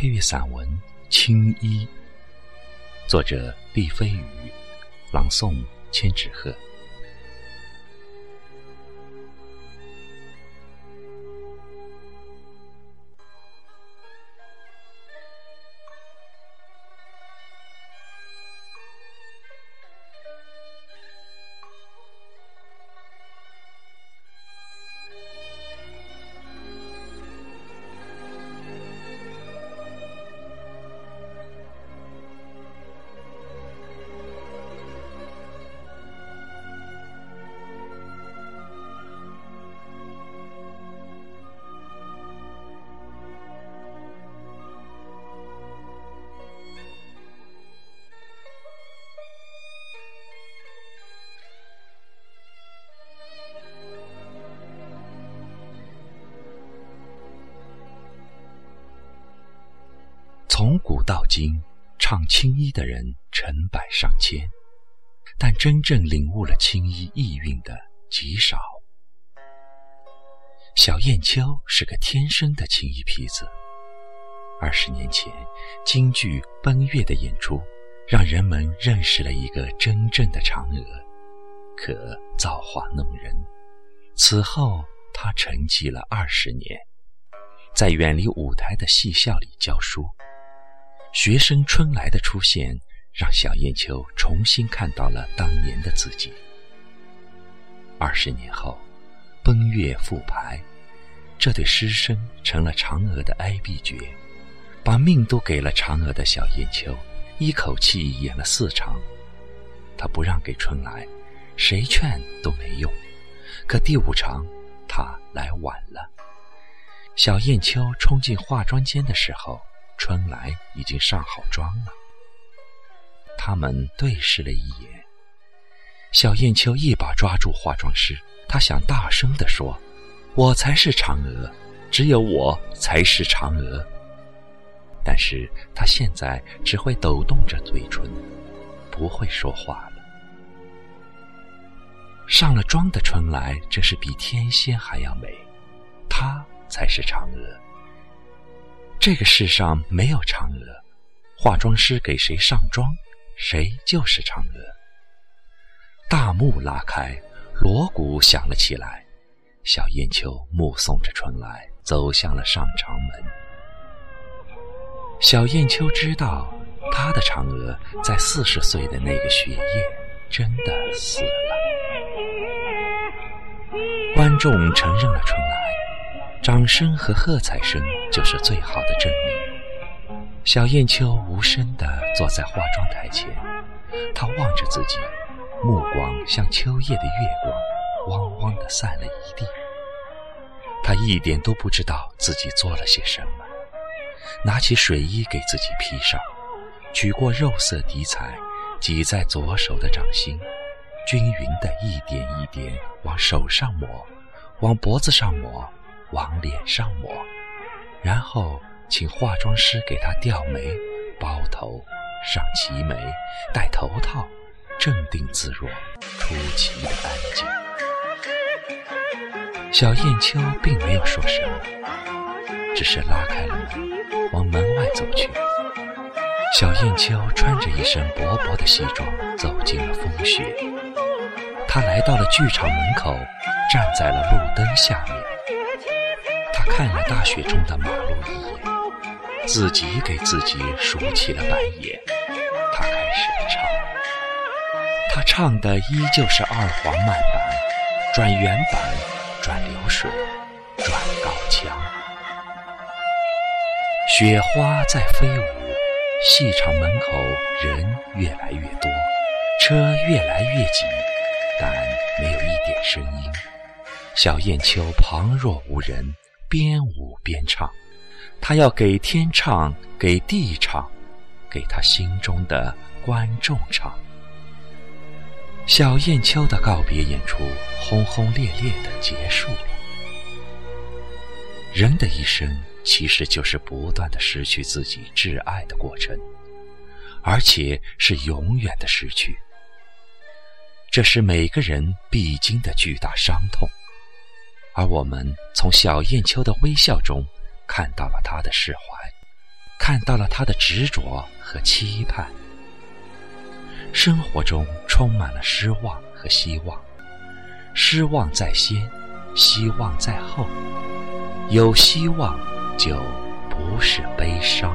配乐散文《青衣》，作者毕飞宇，朗诵千纸鹤。从古到今，唱青衣的人成百上千，但真正领悟了青衣意蕴的极少。小燕秋是个天生的青衣坯子。二十年前，京剧《奔月》的演出，让人们认识了一个真正的嫦娥，可造化弄人。此后，他沉寂了二十年，在远离舞台的戏校里教书。学生春来的出现，让小燕秋重新看到了当年的自己。二十年后，奔月复排，这对师生成了嫦娥的哀碧角，把命都给了嫦娥的小燕秋，一口气演了四场。他不让给春来，谁劝都没用。可第五场，他来晚了。小燕秋冲进化妆间的时候。春来已经上好妆了，他们对视了一眼。小燕秋一把抓住化妆师，他想大声地说：“我才是嫦娥，只有我才是嫦娥。”但是他现在只会抖动着嘴唇，不会说话了。上了妆的春来真是比天仙还要美，她才是嫦娥。这个世上没有嫦娥，化妆师给谁上妆，谁就是嫦娥。大幕拉开，锣鼓响了起来，小燕秋目送着春来走向了上场门。小燕秋知道，她的嫦娥在四十岁的那个雪夜真的死了。观众承认了春来。掌声和喝彩声就是最好的证明。小燕秋无声地坐在化妆台前，她望着自己，目光像秋夜的月光，汪汪地散了一地。她一点都不知道自己做了些什么，拿起水衣给自己披上，取过肉色底彩，挤在左手的掌心，均匀地一点一点往手上抹，往脖子上抹。往脸上抹，然后请化妆师给她吊眉、包头、上齐眉、戴头套，镇定自若，出奇的安静。小燕秋并没有说什么，只是拉开了门，往门外走去。小燕秋穿着一身薄薄的西装，走进了风雪。她来到了剧场门口，站在了路灯下面。他看了大雪中的马路一眼，自己给自己竖起了白眼。他开始唱，他唱的依旧是二黄慢板，转原板，转流水，转高腔。雪花在飞舞，戏场门口人越来越多，车越来越挤，但没有一点声音。小燕秋旁若无人。边舞边唱，他要给天唱，给地唱，给他心中的观众唱。小燕秋的告别演出轰轰烈烈的结束了。人的一生其实就是不断的失去自己挚爱的过程，而且是永远的失去。这是每个人必经的巨大伤痛。而我们从小燕秋的微笑中，看到了他的释怀，看到了他的执着和期盼。生活中充满了失望和希望，失望在先，希望在后。有希望，就不是悲伤。